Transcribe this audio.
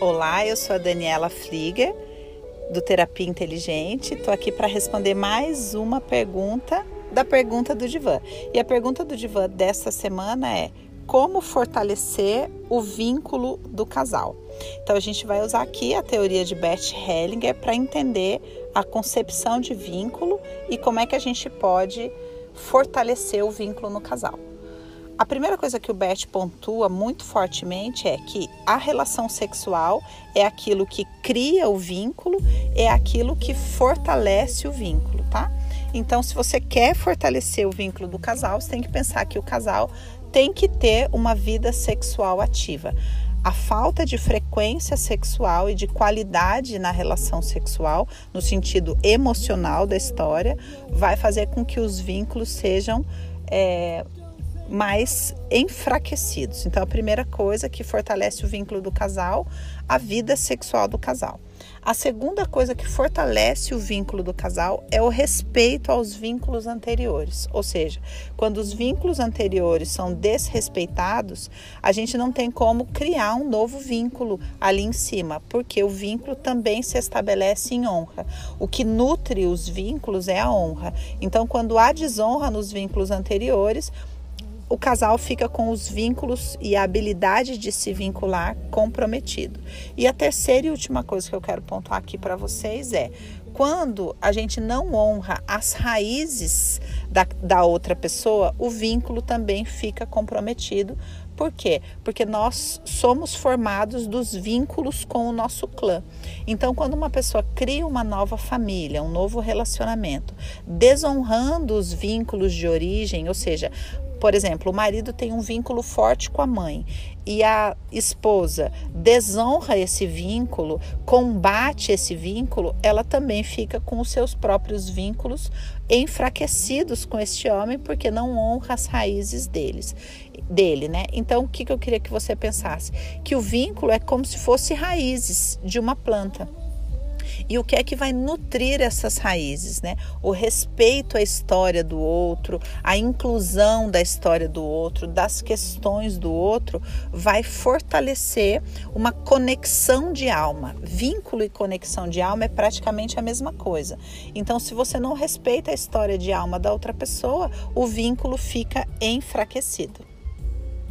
Olá, eu sou a Daniela Flieger, do Terapia Inteligente. Estou aqui para responder mais uma pergunta da pergunta do Divã. E a pergunta do Divã desta semana é: como fortalecer o vínculo do casal? Então a gente vai usar aqui a teoria de Bert Hellinger para entender a concepção de vínculo e como é que a gente pode fortalecer o vínculo no casal. A primeira coisa que o Bert pontua muito fortemente é que a relação sexual é aquilo que cria o vínculo, é aquilo que fortalece o vínculo, tá? Então, se você quer fortalecer o vínculo do casal, você tem que pensar que o casal tem que ter uma vida sexual ativa. A falta de frequência sexual e de qualidade na relação sexual, no sentido emocional da história, vai fazer com que os vínculos sejam é, mais enfraquecidos. Então, a primeira coisa que fortalece o vínculo do casal, a vida sexual do casal. A segunda coisa que fortalece o vínculo do casal é o respeito aos vínculos anteriores. Ou seja, quando os vínculos anteriores são desrespeitados, a gente não tem como criar um novo vínculo ali em cima, porque o vínculo também se estabelece em honra. O que nutre os vínculos é a honra. Então, quando há desonra nos vínculos anteriores, o casal fica com os vínculos e a habilidade de se vincular comprometido. E a terceira e última coisa que eu quero pontuar aqui para vocês é quando a gente não honra as raízes da, da outra pessoa, o vínculo também fica comprometido. Por quê? Porque nós somos formados dos vínculos com o nosso clã. Então, quando uma pessoa cria uma nova família, um novo relacionamento, desonrando os vínculos de origem, ou seja, por exemplo, o marido tem um vínculo forte com a mãe e a esposa desonra esse vínculo, combate esse vínculo, ela também fica com os seus próprios vínculos enfraquecidos com este homem porque não honra as raízes deles, dele, né? Então, o que, que eu queria que você pensasse? Que o vínculo é como se fosse raízes de uma planta. E o que é que vai nutrir essas raízes, né? O respeito à história do outro, a inclusão da história do outro, das questões do outro, vai fortalecer uma conexão de alma. Vínculo e conexão de alma é praticamente a mesma coisa. Então, se você não respeita a história de alma da outra pessoa, o vínculo fica enfraquecido.